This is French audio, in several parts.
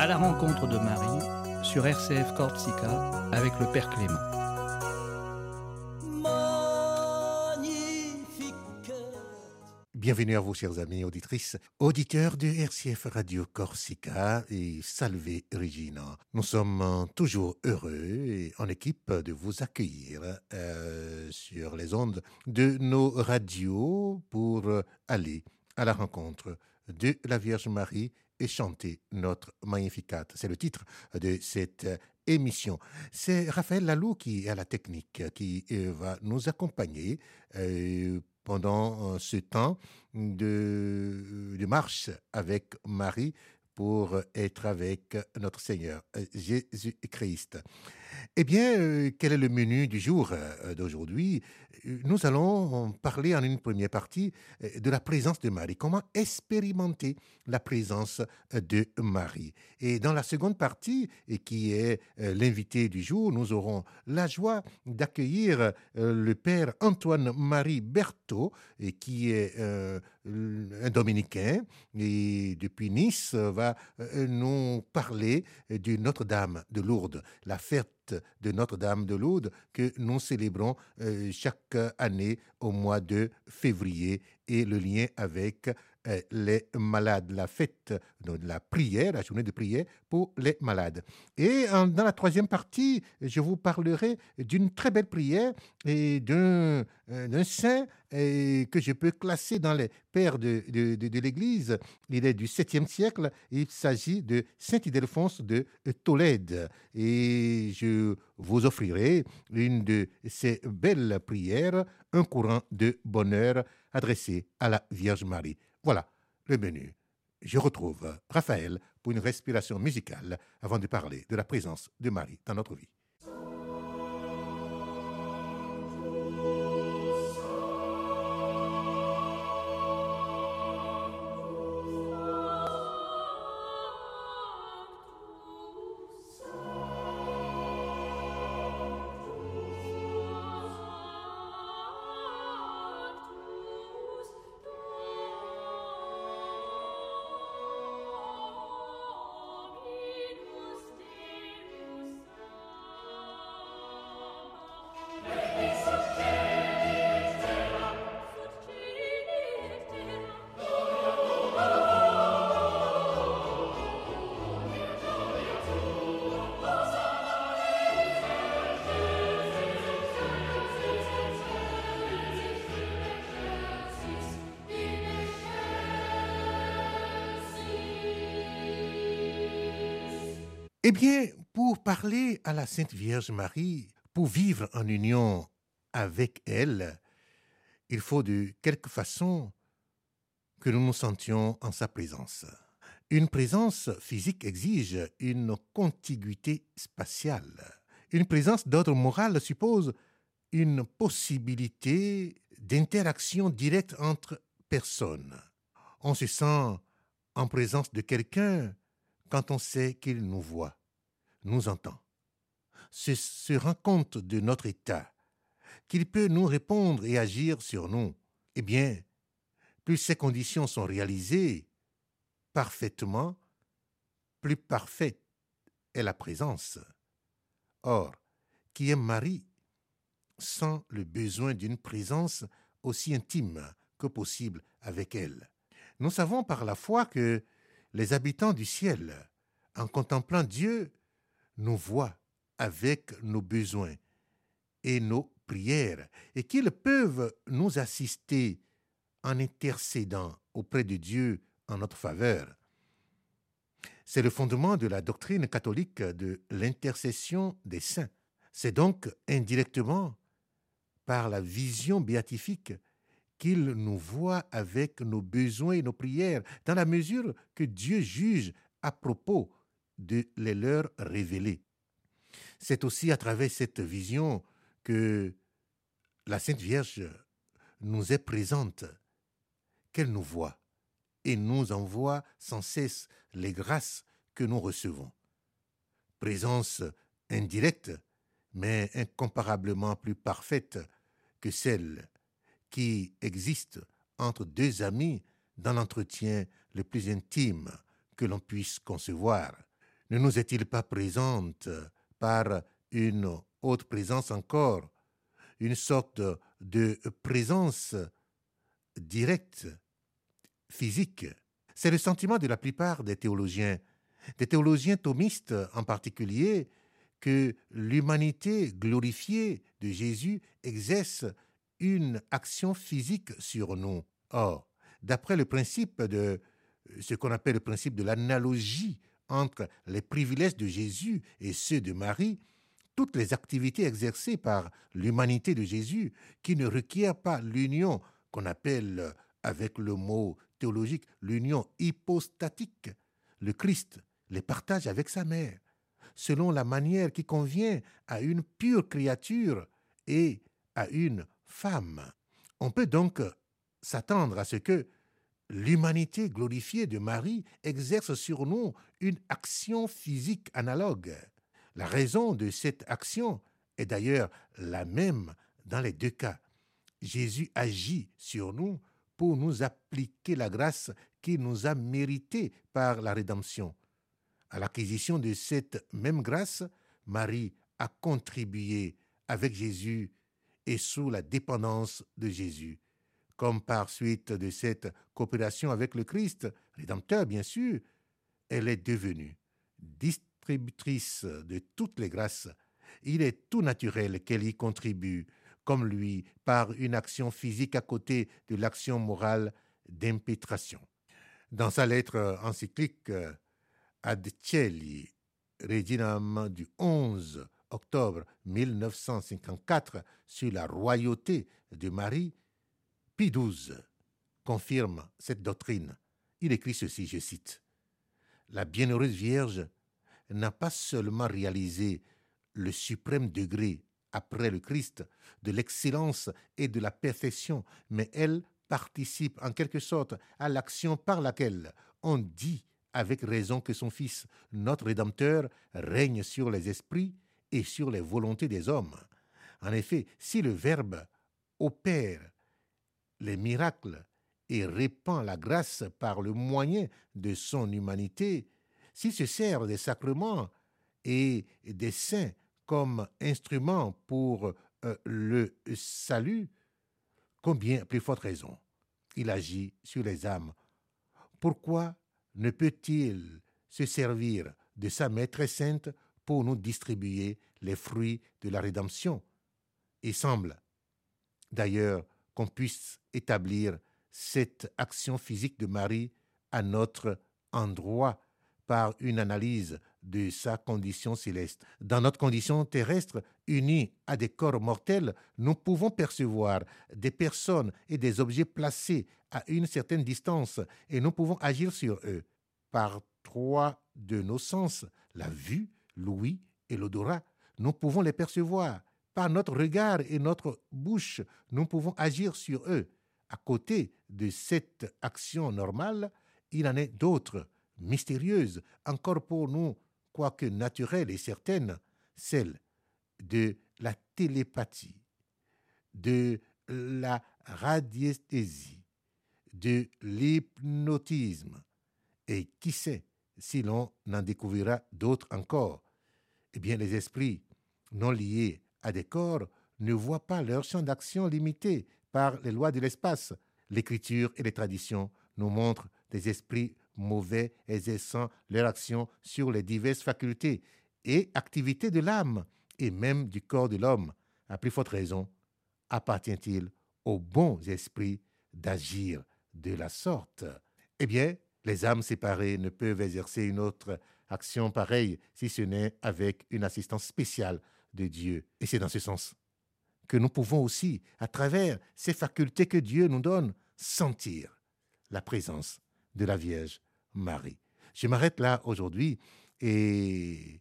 À la rencontre de Marie sur RCF Corsica avec le Père Clément. Bienvenue à vous, chers amis auditrices, auditeurs de RCF Radio Corsica et Salve Regina. Nous sommes toujours heureux et en équipe de vous accueillir euh, sur les ondes de nos radios pour aller à la rencontre de la Vierge Marie et chanter notre Magnificat. C'est le titre de cette émission. C'est Raphaël Lalou qui est à la technique, qui euh, va nous accompagner euh, pendant ce temps de, de marche avec Marie pour être avec notre Seigneur Jésus-Christ. Eh bien, euh, quel est le menu du jour euh, d'aujourd'hui? Nous allons parler en une première partie euh, de la présence de Marie, comment expérimenter la présence de Marie? Et dans la seconde partie, qui est l'invité du jour, nous aurons la joie d'accueillir le Père Antoine-Marie Berthaud, qui est un dominicain, et depuis Nice va nous parler de Notre-Dame de Lourdes, la fête de Notre-Dame de Lourdes que nous célébrons euh, chaque année au mois de février et le lien avec euh, les malades, la fête de la prière, la journée de prière pour les malades. Et dans la troisième partie, je vous parlerai d'une très belle prière et d'un euh, saint que je peux classer dans les pères de, l'Église. Il est du 7e siècle. Il s'agit de Saint Ildefonse de Tolède. Et je vous offrirai une de ces belles prières, un courant de bonheur adressé à la Vierge Marie. Voilà le menu. Je retrouve Raphaël pour une respiration musicale avant de parler de la présence de Marie dans notre vie. Eh bien, pour parler à la Sainte Vierge Marie, pour vivre en union avec elle, il faut de quelque façon que nous nous sentions en sa présence. Une présence physique exige une contiguïté spatiale. Une présence d'ordre moral suppose une possibilité d'interaction directe entre personnes. On se sent en présence de quelqu'un quand on sait qu'il nous voit nous entend, se, rend compte de notre état, qu'il peut nous répondre et agir sur nous, eh bien, plus ces conditions sont réalisées parfaitement, plus parfaite est la présence. Or, qui est Marie sent le besoin d'une présence aussi intime que possible avec elle. Nous savons par la foi que les habitants du ciel, en contemplant Dieu, nous voient avec nos besoins et nos prières, et qu'ils peuvent nous assister en intercédant auprès de Dieu en notre faveur. C'est le fondement de la doctrine catholique de l'intercession des saints. C'est donc indirectement par la vision béatifique qu'il nous voit avec nos besoins et nos prières, dans la mesure que Dieu juge à propos de les leur révéler. C'est aussi à travers cette vision que la Sainte Vierge nous est présente, qu'elle nous voit et nous envoie sans cesse les grâces que nous recevons. Présence indirecte, mais incomparablement plus parfaite que celle qui existe entre deux amis dans l'entretien le plus intime que l'on puisse concevoir. Ne nous est-il pas présente par une autre présence encore, une sorte de présence directe, physique? C'est le sentiment de la plupart des théologiens, des théologiens thomistes en particulier, que l'humanité glorifiée de Jésus exerce une action physique sur nous. Or, d'après le principe de ce qu'on appelle le principe de l'analogie entre les privilèges de Jésus et ceux de Marie, toutes les activités exercées par l'humanité de Jésus qui ne requièrent pas l'union qu'on appelle avec le mot théologique l'union hypostatique, le Christ les partage avec sa mère, selon la manière qui convient à une pure créature et à une femme. On peut donc s'attendre à ce que l'humanité glorifiée de Marie exerce sur nous une action physique analogue. La raison de cette action est d'ailleurs la même dans les deux cas. Jésus agit sur nous pour nous appliquer la grâce qu'il nous a méritée par la rédemption. À l'acquisition de cette même grâce, Marie a contribué avec Jésus et sous la dépendance de Jésus comme par suite de cette coopération avec le Christ, rédempteur bien sûr, elle est devenue distributrice de toutes les grâces. Il est tout naturel qu'elle y contribue, comme lui, par une action physique à côté de l'action morale d'impétration. Dans sa lettre encyclique Ad Cieli Reginam du 11 octobre 1954 sur la royauté de Marie, Pie XII confirme cette doctrine. Il écrit ceci, je cite, La bienheureuse Vierge n'a pas seulement réalisé le suprême degré après le Christ de l'excellence et de la perfection, mais elle participe en quelque sorte à l'action par laquelle on dit avec raison que son Fils, notre Rédempteur, règne sur les esprits et sur les volontés des hommes. En effet, si le Verbe opère les miracles et répand la grâce par le moyen de son humanité, s'il se sert des sacrements et des saints comme instruments pour euh, le salut, combien plus forte raison il agit sur les âmes. Pourquoi ne peut-il se servir de sa très sainte pour nous distribuer les fruits de la rédemption? Il semble d'ailleurs qu'on puisse établir cette action physique de Marie à notre endroit par une analyse de sa condition céleste. Dans notre condition terrestre, unie à des corps mortels, nous pouvons percevoir des personnes et des objets placés à une certaine distance et nous pouvons agir sur eux. Par trois de nos sens, la vue, l'ouïe et l'odorat, nous pouvons les percevoir par notre regard et notre bouche, nous pouvons agir sur eux. À côté de cette action normale, il en est d'autres, mystérieuses, encore pour nous, quoique naturelles et certaines, celles de la télépathie, de la radiesthésie, de l'hypnotisme. Et qui sait si l'on en découvrira d'autres encore Eh bien, les esprits non liés à des corps ne voient pas leur champ d'action limité par les lois de l'espace. L'écriture et les traditions nous montrent des esprits mauvais exerçant leur action sur les diverses facultés et activités de l'âme et même du corps de l'homme. À plus forte raison, appartient-il aux bons esprits d'agir de la sorte Eh bien, les âmes séparées ne peuvent exercer une autre action pareille si ce n'est avec une assistance spéciale de Dieu. Et c'est dans ce sens que nous pouvons aussi, à travers ces facultés que Dieu nous donne, sentir la présence de la Vierge Marie. Je m'arrête là aujourd'hui et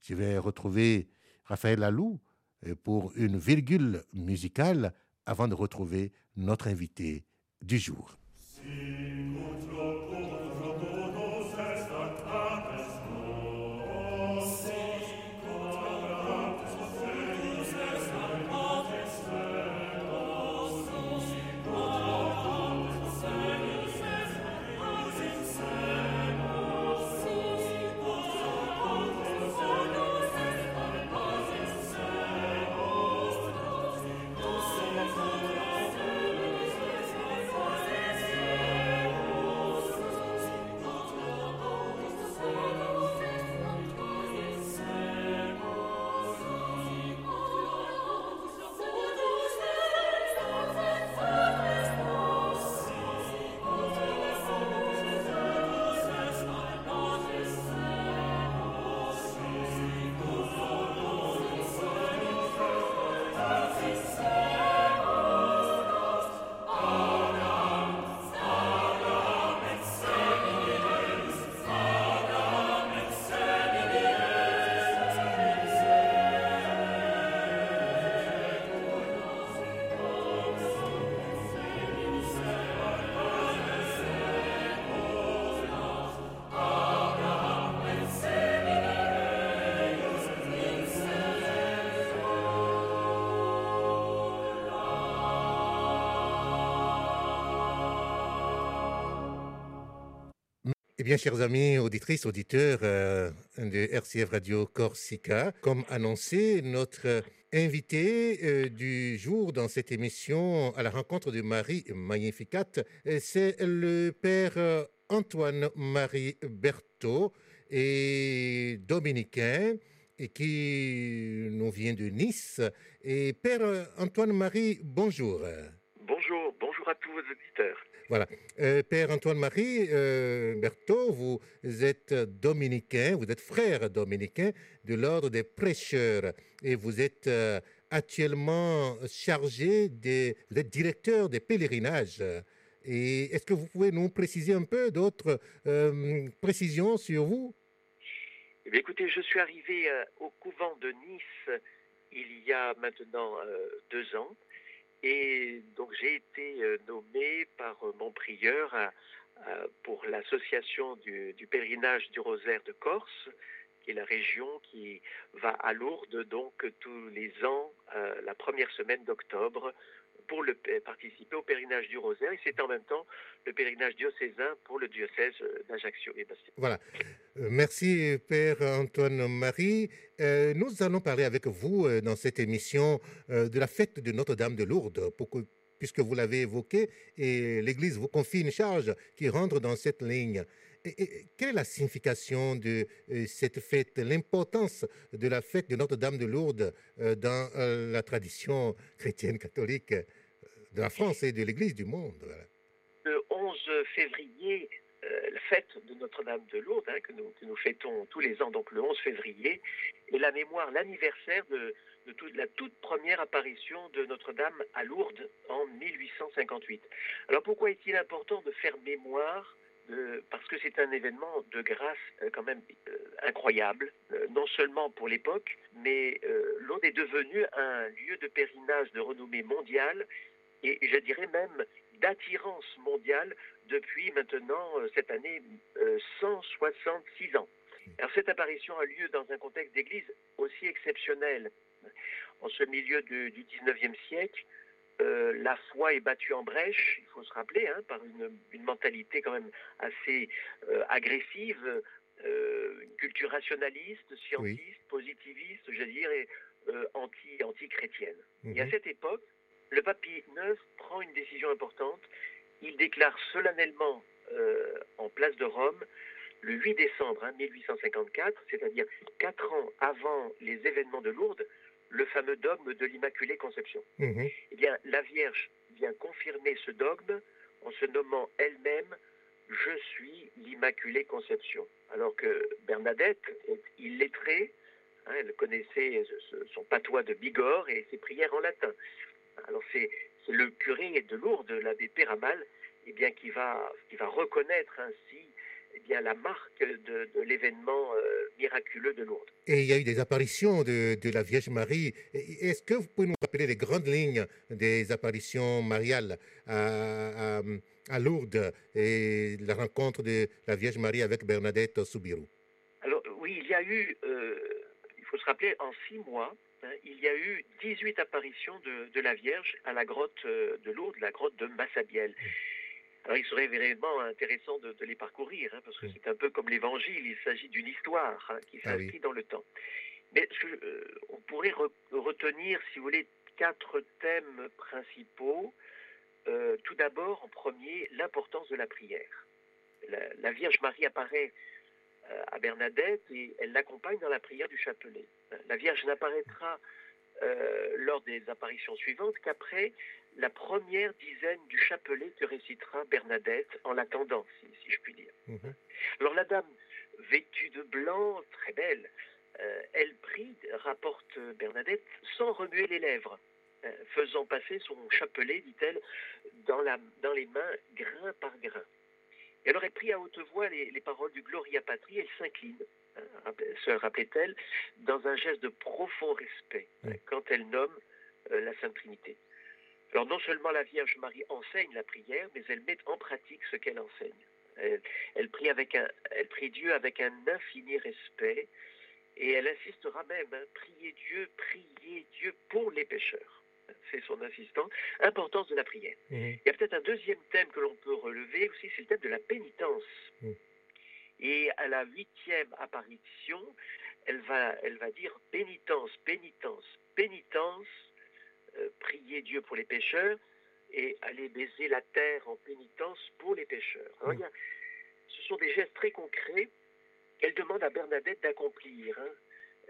je vais retrouver Raphaël Lalou euh, pour une virgule musicale avant de retrouver notre invité du jour. Eh bien, chers amis, auditrices, auditeurs euh, de RCF Radio Corsica, comme annoncé, notre invité euh, du jour dans cette émission à la rencontre de Marie Magnificat, euh, c'est le père Antoine-Marie Berthaud, et dominicain, et qui nous vient de Nice. Et père Antoine-Marie, bonjour. Bonjour, bonjour à tous vos auditeurs. Voilà. Euh, Père Antoine-Marie euh, Berthaud, vous êtes dominicain, vous êtes frère dominicain de l'ordre des prêcheurs et vous êtes euh, actuellement chargé des, vous êtes directeur des pèlerinages. Et est-ce que vous pouvez nous préciser un peu d'autres euh, précisions sur vous? Eh écoutez, je suis arrivé au couvent de Nice il y a maintenant deux ans. Et donc j'ai été euh, nommé par euh, mon prieur à- pour l'association du, du pèlerinage du rosaire de Corse, qui est la région qui va à Lourdes donc tous les ans, euh, la première semaine d'octobre, pour le, participer au pèlerinage du rosaire. Et c'est en même temps le pèlerinage diocésain pour le diocèse euh, d'Ajaccio et Bastia. Voilà. Euh, Merci, Père Antoine-Marie. Euh, nous allons parler avec vous euh, dans cette émission de la fête de Notre-Dame de Lourdes, puisque vous l'avez évoqué, et l'Église vous confie une charge qui rentre dans cette ligne. Quelle est la signification de cette fête, l'importance de la fête de Notre-Dame de Lourdes dans la tradition chrétienne catholique de la France et de l'Église du monde? Le 11 février, la fête de Notre-Dame de Lourdes, hein, que, nous, fêtons tous les ans, donc le 11 février, est la mémoire, l'anniversaire de, la toute première apparition de Notre-Dame à Lourdes en 1858. Alors pourquoi est-il important de faire mémoire parce que c'est un événement de grâce euh, quand même euh, incroyable, euh, non seulement pour l'époque, mais euh, Lourdes est devenu un lieu de pèlerinage de renommée mondiale et je dirais même d'attirance mondiale depuis maintenant, euh, cette année, euh, 166 ans. Alors cette apparition a lieu dans un contexte d'église aussi exceptionnel. En ce milieu du, du 19e siècle, euh, la foi est battue en brèche, il faut se rappeler, hein, par une, une mentalité quand même assez euh, agressive, euh, une culture rationaliste, scientiste, positiviste, je dirais, euh, anti, anti-chrétienne. Et à Mhm. cette époque, le pape Pie IX prend une décision importante. Il déclare solennellement euh, en place de Rome, le 8 décembre hein, 1854, c'est-à-dire quatre ans avant les événements de Lourdes, le fameux dogme de l'Immaculée Conception. Mhm. Eh bien, la Vierge vient confirmer ce dogme en se nommant elle-même Je suis l'Immaculée Conception. Alors que Bernadette est illettrée, hein, elle connaissait son patois de Bigorre et ses prières en latin. Alors c'est le curé de Lourdes, l'abbé Péramal, eh bien, qui, va, qui va reconnaître ainsi eh bien, la marque de, de l'événement euh, miraculeux de Lourdes. Et il y a eu des apparitions de, de la Vierge Marie. Est-ce que vous pouvez nous rappeler les grandes lignes des apparitions mariales à, à- à Lourdes et la rencontre de la Vierge Marie avec Bernadette Soubirou Alors oui, il y a eu, euh, il faut se rappeler, en six mois, il y a eu 18 apparitions de, de la Vierge à la grotte euh, de Lourdes, la grotte de Massabielle. Alors il serait vraiment intéressant de, de les parcourir, hein, parce que c'est un peu comme l'Évangile, il s'agit d'une histoire hein, qui Ah oui. s'inscrit dans le temps. Mais ce que, euh, on pourrait re- retenir, si vous voulez, quatre thèmes principaux. Euh, tout d'abord, en premier, l'importance de la prière. La, la Vierge Marie apparaît à Bernadette et elle l'accompagne dans la prière du chapelet. La Vierge n'apparaîtra euh, lors des apparitions suivantes qu'après la première dizaine du chapelet que récitera Bernadette en l'attendant, si, si je puis dire. Mhm. Alors la dame vêtue de blanc, très belle, euh, elle prie, rapporte Bernadette, sans remuer les lèvres, euh, faisant passer son chapelet, dit-elle, dans, la, dans les mains, grain par grain. Et alors elle prie à haute voix les, les paroles du Gloria Patri, elle s'incline, hein, se rappelait-elle, dans un geste de profond respect, Oui. quand elle nomme euh, la Sainte Trinité. Alors non seulement la Vierge Marie enseigne la prière, mais elle met en pratique ce qu'elle enseigne. Elle, elle prie avec un, elle prie Dieu avec un infini respect, et elle insistera même, hein, priez Dieu, priez Dieu pour les pécheurs. C'est son insistance. Importance de la prière. Mhm. Il y a peut-être un deuxième thème que l'on peut relever aussi, c'est le thème de la pénitence. Mm. Et à la huitième apparition, elle va, elle va dire pénitence, pénitence, pénitence, euh, prier Dieu pour les pécheurs et aller baiser la terre en pénitence pour les pécheurs. Y a- ce sont des gestes très concrets qu'elle demande à Bernadette d'accomplir. hein.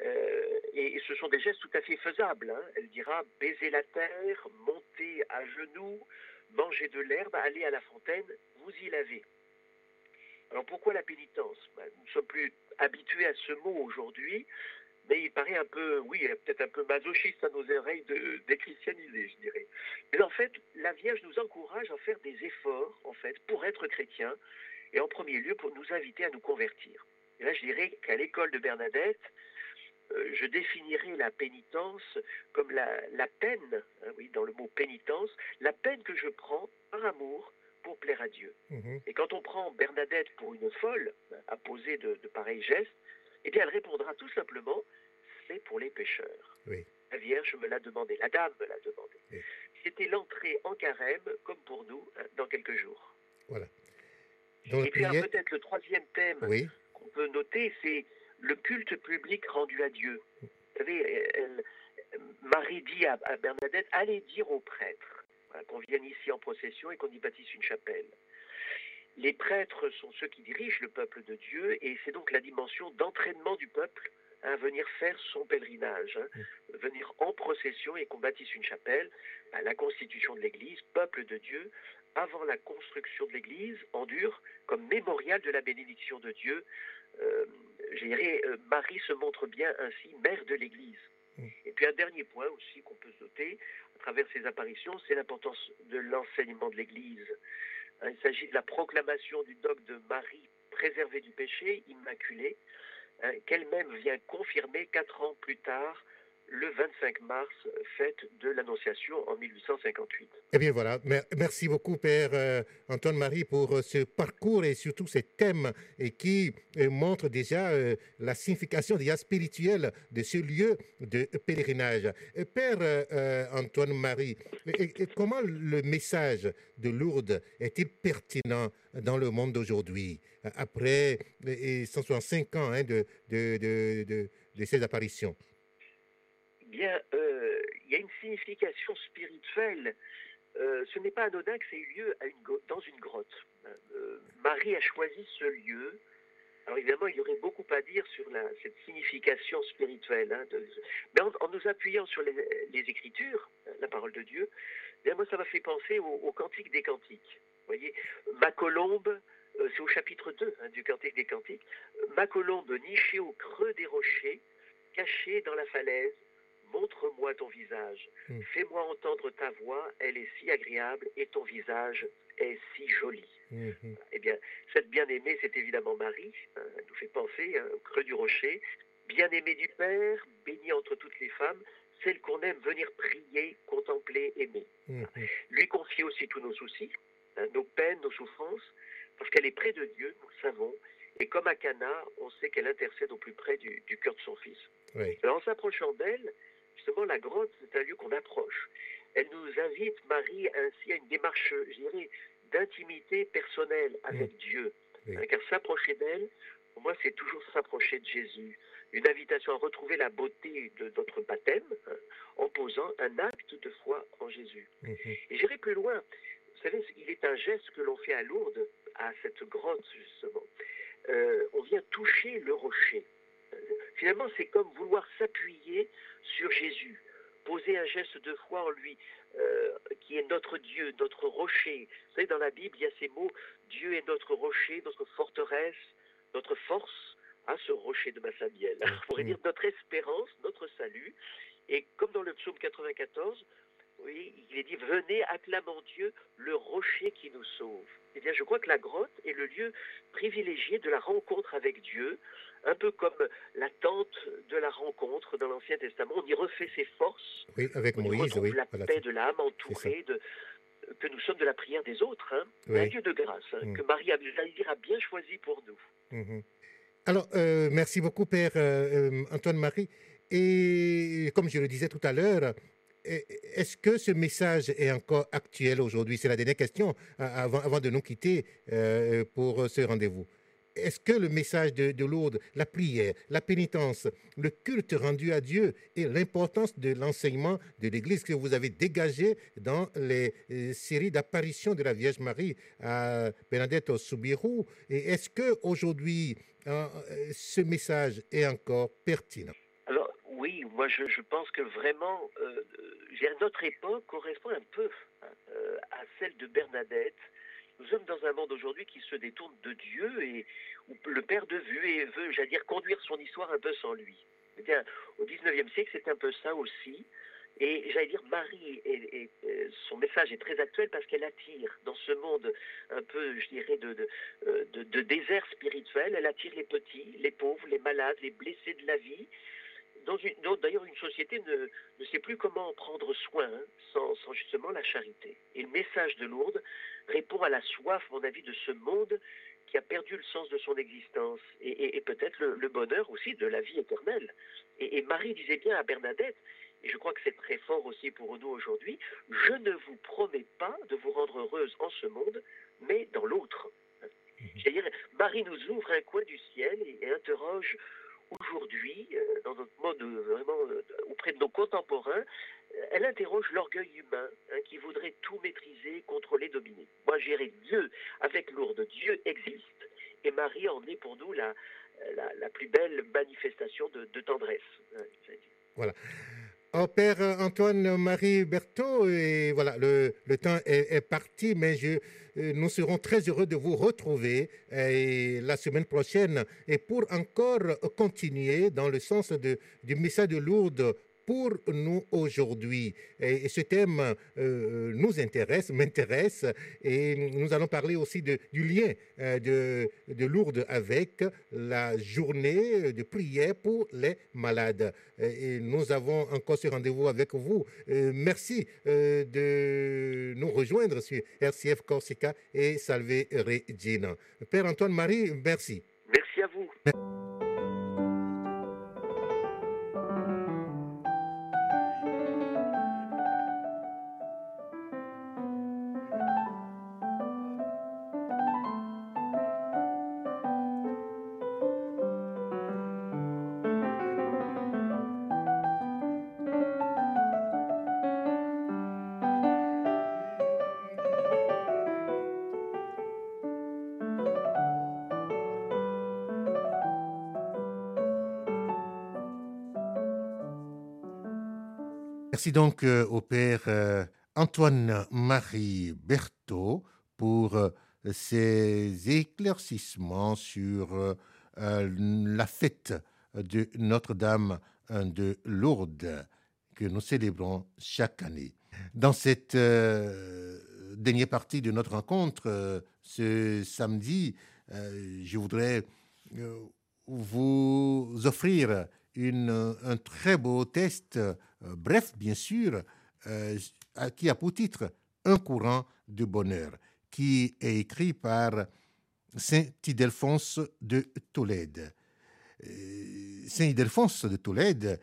Euh, et, ce sont des gestes tout à fait faisables. hein. Elle dira baiser la terre, monter à genoux, manger de l'herbe, aller à la fontaine, vous y lavez. Alors pourquoi la pénitence? Ben, Nous ne sommes plus habitués à ce mot aujourd'hui, mais il paraît un peu, oui, peut-être un peu masochiste à nos oreilles de déchristianiser, je dirais. Mais en fait, la Vierge nous encourage à faire des efforts, en fait, pour être chrétien, et en premier lieu pour nous inviter à nous convertir. Et là, je dirais qu'à l'école de Bernadette, je définirais la pénitence comme la, la peine, hein, oui, dans le mot pénitence, la peine que je prends par amour pour plaire à Dieu. Mhm. Et quand on prend Bernadette pour une folle, à poser de, de pareils gestes, eh bien, elle répondra tout simplement, c'est pour les pécheurs. Oui. La Vierge me l'a demandé, la dame me l'a demandé. Oui. C'était l'entrée en carême, comme pour nous, hein, dans quelques jours. Voilà. Dans Et puis, prière, peut-être le troisième thème oui, qu'on peut noter, c'est le culte public rendu à Dieu. Vous savez, Marie dit à, Bernadette, allez dire aux prêtres qu'on vienne ici en procession et qu'on y bâtisse une chapelle. Les prêtres sont ceux qui dirigent le peuple de Dieu et c'est donc la dimension d'entraînement du peuple à venir faire son pèlerinage, hein, venir en procession et qu'on bâtisse une chapelle, à la constitution de l'Église, peuple de Dieu, avant la construction de l'Église, endure comme mémorial de la bénédiction de Dieu. Euh, je dirais, euh, Marie se montre bien ainsi mère de l'Église. Mm. Et puis un dernier point aussi qu'on peut noter à travers ces apparitions, c'est l'importance de l'enseignement de l'Église. Hein, il s'agit de la proclamation du dogme de Marie préservée du péché, immaculée, hein, qu'elle-même vient confirmer quatre ans plus tard, le 25 mars, fête de l'Annonciation en 1858. Eh bien voilà, Mer- merci beaucoup Père euh, Antoine-Marie pour euh, ce parcours et surtout ces thèmes qui euh, montrent déjà euh, la signification déjà spirituelle de ce lieu de pèlerinage. Euh, Père euh, euh, Antoine-Marie, comment le message de Lourdes est-il pertinent dans le monde d'aujourd'hui euh, après euh, et 165 ans hein, de, de, de, de, de ces apparitions? Bien, euh, il y a une signification spirituelle. Euh, ce n'est pas anodin que ça ait eu lieu dans une grotte. Euh, Marie a choisi ce lieu. Alors évidemment, il y aurait beaucoup à dire sur cette signification spirituelle. hein, mais en, nous appuyant sur les, Écritures, la parole de Dieu, bien, moi, ça m'a fait penser au, Cantique des Cantiques. Vous voyez, ma colombe, c'est au chapitre 2 hein, du Cantique des Cantiques, ma colombe nichée au creux des rochers, cachée dans la falaise, montre-moi ton visage, Mm. fais-moi entendre ta voix, elle est si agréable et ton visage est si joli. Mhm. Eh bien, cette bien-aimée, c'est évidemment Marie, hein, elle nous fait penser hein, au creux du rocher, bien-aimée du Père, bénie entre toutes les femmes, celle qu'on aime venir prier, contempler, aimer. Mhm. Lui confier aussi tous nos soucis, hein, nos peines, nos souffrances, parce qu'elle est près de Dieu, nous le savons, et comme à Cana, on sait qu'elle intercède au plus près du, du cœur de son Fils. Oui. Alors en s'approchant d'elle, justement, la grotte, c'est un lieu qu'on approche. Elle nous invite, Marie, ainsi à une démarche, je dirais, d'intimité personnelle avec Dieu. Oui. Car s'approcher d'elle, pour moi, c'est toujours s'approcher de Jésus. Une invitation à retrouver la beauté de notre baptême hein, en posant un acte de foi en Jésus. Mhm. Et j'irai plus loin. Vous savez, il est un geste que l'on fait à Lourdes, à cette grotte, justement. Euh, on vient toucher le rocher. Finalement, c'est comme vouloir s'appuyer sur Jésus, poser un geste de foi en lui, euh, qui est notre Dieu, notre rocher. Vous savez, dans la Bible, il y a ces mots Dieu est notre rocher, notre forteresse, notre force, à ce rocher de Massabielle. On pourrait dire notre espérance, notre salut. Et comme dans le psaume 94, oui, il est dit Venez, acclamons Dieu, le rocher qui nous sauve. Eh bien, je crois que la grotte est le lieu privilégié de la rencontre avec Dieu, un peu comme la tente de la rencontre dans l'Ancien Testament. On y refait ses forces, Oui, avec on y Moïse, oui. la voilà. paix de l'âme, entourée de que nous sommes de la prière des autres, hein, Oui. un Dieu de grâce, hein, Mm. que Marie a, a bien choisi pour nous. Mhm. Alors, euh, merci beaucoup, Père euh, euh, Antoine-Marie. Et comme je le disais tout à l'heure, est-ce que ce message est encore actuel aujourd'hui? C'est la dernière question a- avant, de nous quitter euh, pour ce rendez-vous. est-ce que le message de, Lourdes, la prière, la pénitence, le culte rendu à Dieu et l'importance de l'enseignement de l'Église que vous avez dégagé dans les euh, séries d'apparitions de la Vierge Marie à Bernadette Soubirou, est-ce que aujourd'hui euh, ce message est encore pertinent? Oui, moi je, pense que vraiment euh, notre époque correspond un peu hein, à celle de Bernadette nous sommes dans un monde aujourd'hui qui se détourne de Dieu et où le perd de vue et veut, j'allais dire, conduire son histoire un peu sans lui. Eh bien, au XIXe siècle, c'est un peu ça aussi. Et j'allais dire, Marie, euh, son message est très actuel parce qu'elle attire dans ce monde un peu, je dirais, euh, de, de, désert spirituel, elle attire les petits, les pauvres, les malades, les blessés de la vie. D'ailleurs, une société ne, ne, sait plus comment en prendre soin hein, sans, sans, justement la charité. Et le message de Lourdes répond à la soif, mon avis, de ce monde qui a perdu le sens de son existence et, peut-être le, bonheur aussi de la vie éternelle. Et, Marie disait bien à Bernadette, et je crois que c'est très fort aussi pour nous aujourd'hui, je ne vous promets pas de vous rendre heureuse en ce monde, mais dans l'autre. Mhm. C'est-à-dire, Marie nous ouvre un coin du ciel et, interroge aujourd'hui, euh, dans notre mode vraiment euh, auprès de nos contemporains, elle interroge l'orgueil humain hein, qui voudrait tout maîtriser, contrôler, dominer. Moi, j'irai Dieu avec Lourdes. Dieu existe. Et Marie en est pour nous la, la, plus belle manifestation de, tendresse. Hein, voilà. Père Antoine-Marie Berthaud, et voilà, le, temps est, parti, mais euh, nous serons très heureux de vous retrouver la semaine prochaine et pour encore continuer dans le sens de, du message de Lourdes pour nous aujourd'hui. Et, ce thème euh, nous intéresse, m'intéresse, et nous allons parler aussi du lien euh, de, de, Lourdes avec la journée de prière pour les malades. Et nous avons encore ce rendez-vous avec vous. Euh, merci de nous rejoindre sur RCF Corsica et Salve Regina. Père Antoine-Marie, merci. Merci Merci donc euh, au Père euh, Antoine-Marie Berthaud pour euh, ces éclaircissements sur la fête de Notre-Dame de Lourdes que nous célébrons chaque année. Dans cette dernière partie de notre rencontre, ce samedi, je voudrais vous offrir un très beau test euh, bref, bien sûr, euh, qui a pour titre Un courant de bonheur, qui est écrit par Saint Ildefonse de Tolède. Euh, Saint Ildefonse de Tolède,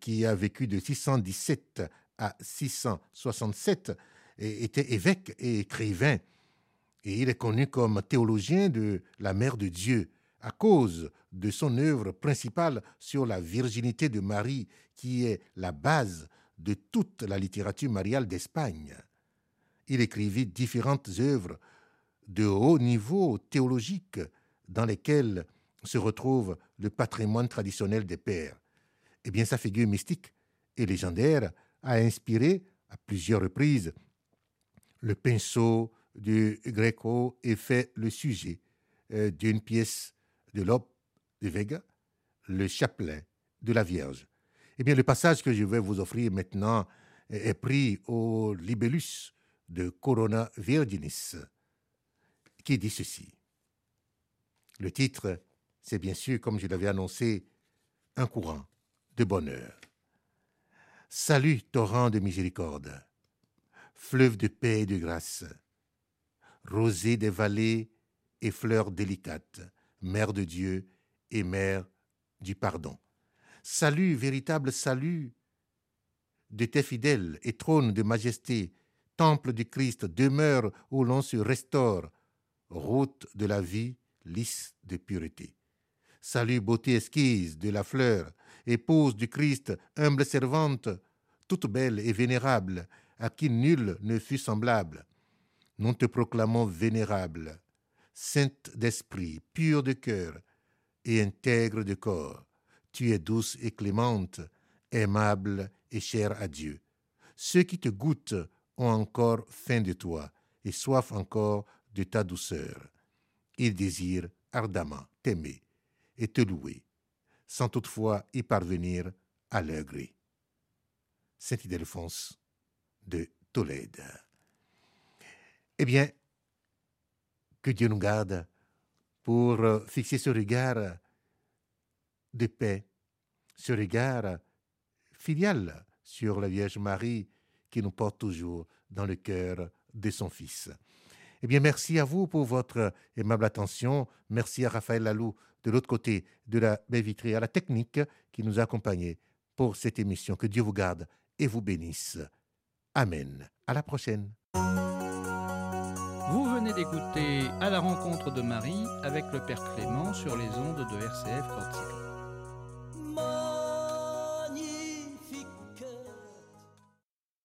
qui a vécu de 617 à 667, était évêque et écrivain. Et il est connu comme théologien de la Mère de Dieu à cause de son œuvre principale sur la virginité de Marie, qui est la base de toute la littérature mariale d'Espagne. Il écrivit différentes œuvres de haut niveau théologique dans lesquelles se retrouve le patrimoine traditionnel des pères. Eh bien, sa figure mystique et légendaire a inspiré à plusieurs reprises le pinceau du Gréco et fait le sujet euh, d'une pièce de Lope de Vega, le chapelet de la Vierge. Eh bien, le passage que je vais vous offrir maintenant est pris au libellus de Corona Virginis, qui dit ceci. Le titre, c'est bien sûr, comme je l'avais annoncé, un courant de bonheur. Salut, torrent de miséricorde, fleuve de paix et de grâce, rosée des vallées et fleurs délicates, mère de Dieu et mère du pardon. Salut, véritable salut de tes fidèles et trône de majesté, temple du Christ, demeure où l'on se restaure, route de la vie, lisse de pureté. Salut, beauté esquisse de la fleur, épouse du Christ, humble servante, toute belle et vénérable, à qui nul ne fut semblable. Nous te proclamons vénérable, sainte d'esprit, pure de cœur et intègre de corps. Tu es douce et clémente, aimable et chère à Dieu. Ceux qui te goûtent ont encore faim de toi et soif encore de ta douceur. Ils désirent ardemment t'aimer et te louer, sans toutefois y parvenir à leur gré. Saint Ildefonse de Tolède. Eh bien, que Dieu nous garde pour euh, fixer ce regard de paix, ce regard filial sur la Vierge Marie qui nous porte toujours dans le cœur de son Fils. Eh bien, merci à vous pour votre aimable attention. Merci à Raphaël Lalou de l'autre côté de la baie vitrée, à la technique qui nous a accompagnés pour cette émission. Que Dieu vous garde et vous bénisse. Amen. À la prochaine. Vous venez d'écouter À la rencontre de Marie avec le Père Clément sur les ondes de RCF Corsica.